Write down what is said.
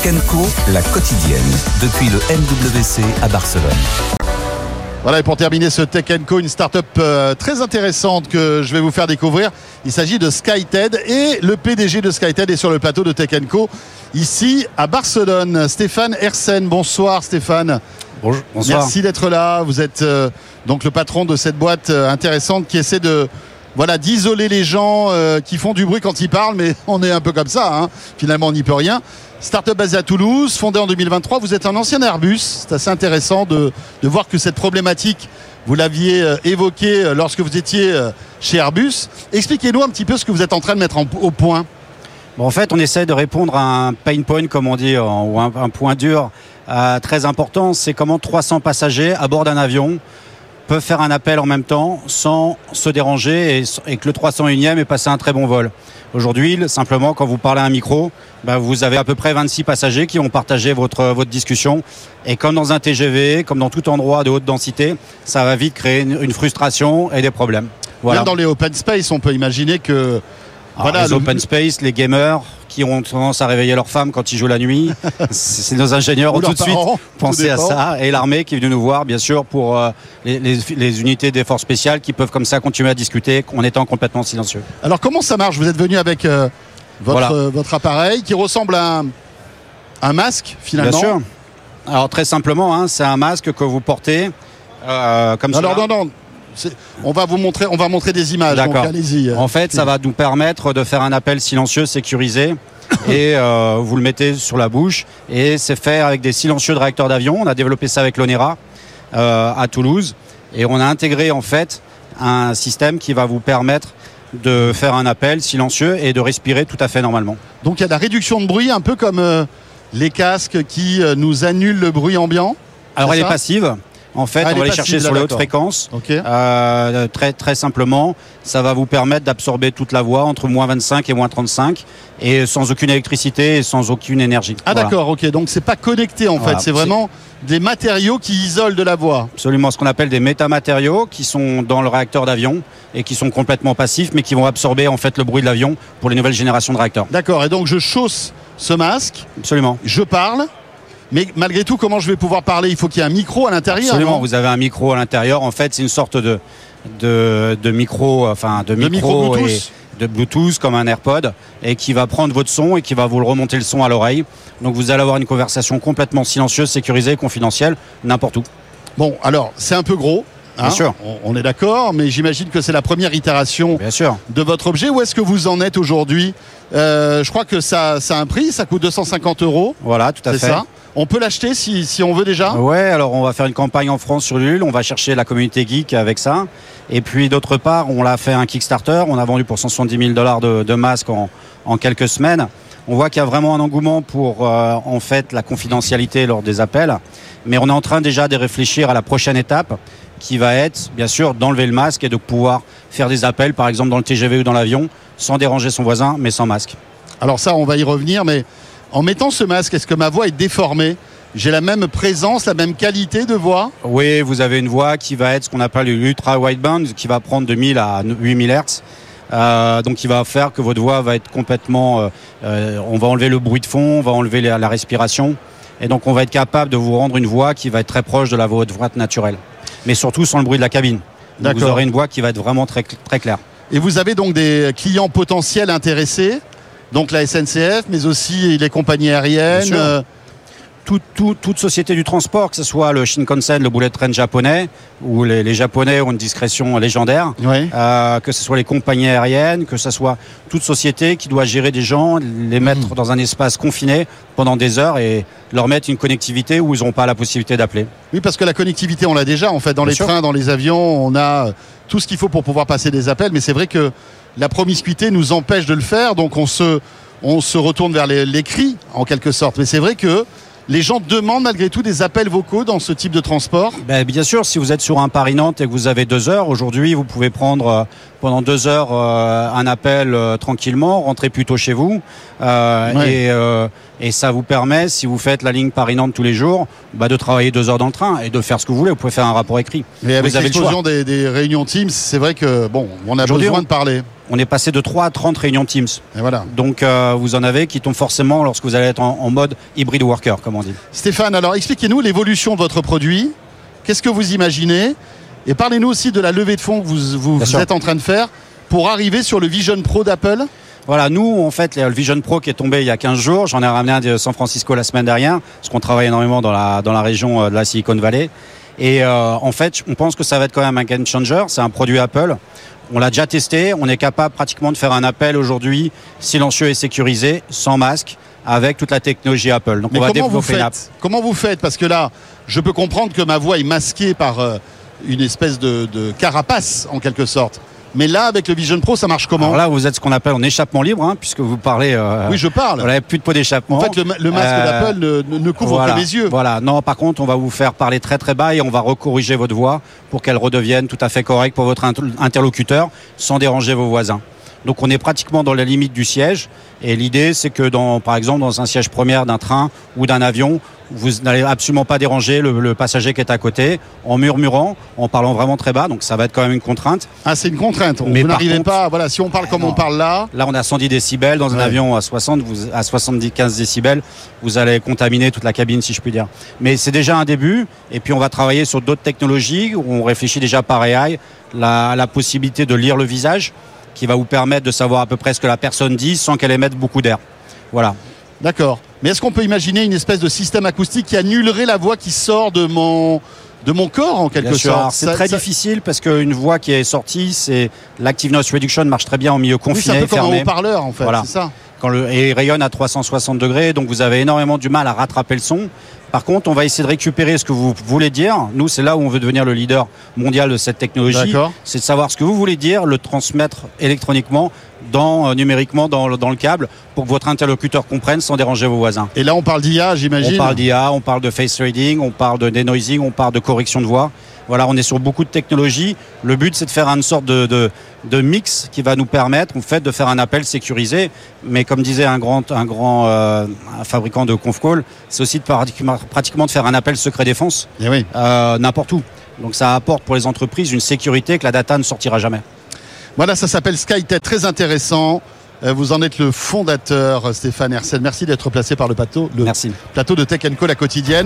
Tech Co, la quotidienne, depuis le MWC à Barcelone. Voilà, et pour terminer ce Tech Co, une start-up euh, très intéressante que je vais vous faire découvrir. Il s'agit de SkyTed et le PDG de SkyTed est sur le plateau de Tech Co, ici à Barcelone. Stéphane Hersen, bonsoir Stéphane. Bonjour, bonsoir. Merci d'être là. Vous êtes euh, donc le patron de cette boîte euh, intéressante qui essaie de voilà d'isoler les gens euh, qui font du bruit quand ils parlent, mais on est un peu comme ça. Hein. Finalement, on n'y peut rien. Startup basée à Toulouse, fondée en 2023. Vous êtes un ancien Airbus. C'est assez intéressant de, de, voir que cette problématique, vous l'aviez euh, évoquée euh, lorsque vous étiez chez Airbus. Expliquez-nous un petit peu ce que vous êtes en train de mettre au point. Bon, en fait, on essaie de répondre à un pain point, comme on dit, ou un, un point dur très important. C'est comment 300 passagers à bord d'un avion peuvent faire un appel en même temps sans se déranger et, que le 301e ait passé un très bon vol. Aujourd'hui, simplement, quand vous parlez à un micro, bah, vous avez à peu près 26 passagers qui ont partagé votre, discussion. Et comme dans un TGV, comme dans tout endroit de haute densité, ça va vite créer une, frustration et des problèmes. Voilà. Dans les open space, on peut imaginer que voilà, les le... open space, les gamers qui ont tendance à réveiller leurs femmes quand ils jouent la nuit. C'est nos ingénieurs ont tout de suite pensé à ça. Et l'armée qui est venue nous voir, bien sûr, pour euh, les, les, les, unités des forces spéciales qui peuvent comme ça continuer à discuter en étant complètement silencieux. Alors comment ça marche? Vous êtes venu avec euh, votre, Voilà. euh, votre appareil qui ressemble à un, un masque finalement? Bien sûr. Alors très simplement, hein, c'est un masque que vous portez comme ça. Alors non, non. On va vous montrer, on va montrer des images. D'accord. Allez-y. En fait, ça va nous permettre de faire un appel silencieux sécurisé. et euh, vous le mettez sur la bouche et c'est fait avec des silencieux de réacteurs d'avion. On a développé ça avec l'ONERA euh, à Toulouse et on a intégré en fait un système qui va vous permettre de faire un appel silencieux et de respirer tout à fait normalement. Donc il y a de la réduction de bruit, un peu comme euh, les casques qui euh, nous annulent le bruit ambiant. Alors elle est passive. En fait, Ah, on va passive, chercher sur les hautes fréquences. Ok. Euh, très très simplement, ça va vous permettre d'absorber toute la voix entre moins 25 et moins 35 et sans aucune électricité et sans aucune énergie. Ah Voilà. d'accord, ok. Donc c'est pas connecté en Voilà, fait. C'est vraiment des matériaux qui isolent de la voix. Absolument ce qu'on appelle des métamatériaux qui sont dans le réacteur d'avion et qui sont complètement passifs mais qui vont absorber en fait le bruit de l'avion pour les nouvelles générations de réacteurs. D'accord. Et donc je chausse ce masque, Absolument. je parle, mais malgré tout, comment je vais pouvoir parler? Il faut qu'il y ait un micro à l'intérieur. Absolument, vous avez un micro à l'intérieur. En fait, c'est une sorte de, de, de micro, enfin de De micro, micro et Bluetooth? de Bluetooth comme un AirPod et qui va prendre votre son et qui va vous le remonter le son à l'oreille. Donc vous allez avoir une conversation complètement silencieuse, sécurisée, confidentielle, n'importe où. Bon, alors c'est un peu gros. Hein, Bien sûr. On, on est d'accord, mais j'imagine que c'est la première itération Bien sûr. de votre objet. Où est-ce que vous en êtes aujourd'hui Euh, Je crois que ça, ça a un prix, ça coûte 250 euros. Voilà, tout à C'est fait. ça On peut l'acheter si, si on veut déjà Ouais, alors on va faire une campagne en France sur Ulule, on va chercher la communauté geek avec ça. Et puis d'autre part, on l'a fait un Kickstarter, on a vendu pour 170 000 dollars de, de masques en, en quelques semaines. On voit qu'il y a vraiment un engouement pour euh, en fait la confidentialité lors des appels, mais on est en train déjà de réfléchir à la prochaine étape qui va être bien sûr d'enlever le masque et de pouvoir faire des appels par exemple dans le TGV ou dans l'avion sans déranger son voisin mais sans masque. Alors ça, on va y revenir, mais en mettant ce masque, est-ce que ma voix est déformée? J'ai la même présence, la même qualité de voix? Oui, vous avez une voix qui va être ce qu'on appelle l'ultra wideband, qui va prendre de 1000 à 8000 Hz. Euh, donc, qui va faire que votre voix va être complètement. euh, euh, on va enlever le bruit de fond, on va enlever la, la respiration, et donc on va être capable de vous rendre une voix qui va être très proche de la votre voix naturelle, mais surtout sans le bruit de la cabine. Donc, vous aurez une voix qui va être vraiment très très claire. Et vous avez donc des clients potentiels intéressés, donc la SNCF, mais aussi les compagnies aériennes. Toute société du transport, que ce soit le Shinkansen, le bullet train japonais, où les, les Japonais ont une discrétion légendaire. Euh, que ce soit les compagnies aériennes, que ce soit toute société qui doit gérer des gens, les mettre dans un espace confiné pendant des heures et leur mettre une connectivité où ils n'auront pas la possibilité d'appeler. Oui, parce que la connectivité, on l'a déjà. En fait, dans Bien les sûr. trains, dans les avions, on a euh, tout ce qu'il faut pour pouvoir passer des appels. Mais c'est vrai que la promiscuité nous empêche de le faire, donc on se, on se retourne vers les- l'écrit, en quelque sorte. Mais c'est vrai que les gens demandent malgré tout des appels vocaux dans ce type de transport? Ben, bien sûr, si vous êtes sur un Paris-Nantes et que vous avez deux heures, aujourd'hui, vous pouvez prendre euh, pendant deux heures euh, un appel euh, tranquillement, rentrer plutôt chez vous. Ouais. et, et ça vous permet, si vous faites la ligne Paris-Nantes tous les jours, bah, de travailler deux heures dans le train et de faire ce que vous voulez. Vous pouvez faire un rapport écrit. Mais avec l'explosion des, des réunions Teams, c'est vrai que bon, on a besoin on- de parler. On est passé de 3 à 30 réunions Teams. Et voilà. Donc euh, vous en avez qui tombent forcément lorsque vous allez être en, en mode hybride worker, comme on dit. Stéphane, alors expliquez-nous l'évolution de votre produit. Qu'est-ce que vous imaginez? Et parlez-nous aussi de la levée de fonds que vous, êtes en train de faire pour arriver sur le Vision Pro d'Apple. Voilà, nous, en fait, le Vision Pro qui est tombé il y a 15 jours, j'en ai ramené un de San Francisco la semaine dernière, parce qu'on travaille énormément dans la, dans la région euh, de la Silicon Valley. Et euh, en fait, on pense que ça va être quand même un game changer. C'est un produit Apple. On l'a déjà testé. On est capable pratiquement de faire un appel aujourd'hui silencieux et sécurisé, sans masque, avec toute la technologie Apple. Donc Mais on va comment vous développer app. faites? Comment vous faites? Parce que là, je peux comprendre que ma voix est masquée par euh, une espèce de, de carapace, en quelque sorte. Mais là, avec le Vision Pro, ça marche comment Alors là, vous êtes ce qu'on appelle en échappement libre, hein, puisque vous parlez. euh, Oui, je parle. Vous n'avez plus de pot d'échappement. En fait, le, ma- le masque Euh, d'Apple ne, couvre voilà, que mes yeux. Voilà. Non, par contre, on va vous faire parler très très bas et on va recorriger votre voix pour qu'elle redevienne tout à fait correcte pour votre inter- interlocuteur sans déranger vos voisins. Donc on est pratiquement dans la limite du siège et l'idée c'est que dans par exemple dans un siège première d'un train ou d'un avion, vous n'allez absolument pas déranger le, le passager qui est à côté en murmurant, en parlant vraiment très bas, donc ça va être quand même une contrainte. Ah, c'est une contrainte. Mais vous n'arrivez contre- pas. Voilà, si on parle comme non. on parle là, Là, on a 110 décibels dans un Ouais. avion à 60, vous, à 75 décibels, vous allez contaminer toute la cabine, si je puis dire. Mais c'est déjà un début. Et puis, on va travailler sur d'autres technologies où on réfléchit déjà par AI, la, la possibilité de lire le visage, qui va vous permettre de savoir à peu près ce que la personne dit sans qu'elle émette beaucoup d'air. Voilà. d'accord. Mais est-ce qu'on peut imaginer une espèce de système acoustique qui annulerait la voix qui sort de mon de mon corps en quelque sûr. Sorte? C'est très ça- difficile parce qu'une voix qui est sortie, c'est l'active noise reduction marche très bien en milieu Oui, c'est un confiné, peu comme un haut-parleur en fait. Voilà. C'est ça. quand le, et il rayonne à 360 degrés, donc vous avez énormément du mal à rattraper le son. Par contre, on va essayer de récupérer ce que vous voulez dire. Nous, c'est là où on veut devenir le leader mondial de cette technologie. D'accord. C'est de savoir ce que vous voulez dire, le transmettre électroniquement, dans, euh, numériquement dans, le- dans le câble, pour que votre interlocuteur comprenne sans déranger vos voisins. Et là, on parle d'IA, j'imagine. On parle d'IA, on parle de face reading, on parle de denoising, on parle de correction de voix. Voilà, on est sur beaucoup de technologies. Le but, c'est de faire une sorte de, de, de mix qui va nous permettre, en fait, de faire un appel sécurisé. Mais comme disait un grand, un grand euh, un fabricant de conf call, c'est aussi de pratiquement, de faire un appel secret défense Eh oui. euh, n'importe où. Donc ça apporte pour les entreprises une sécurité que la data ne sortira jamais. Voilà, ça s'appelle SkyTech, très intéressant. Euh, Vous en êtes le fondateur, Stéphane Hersel. Merci d'être placé par le plateau, le Merci. plateau de Tech Co la quotidienne.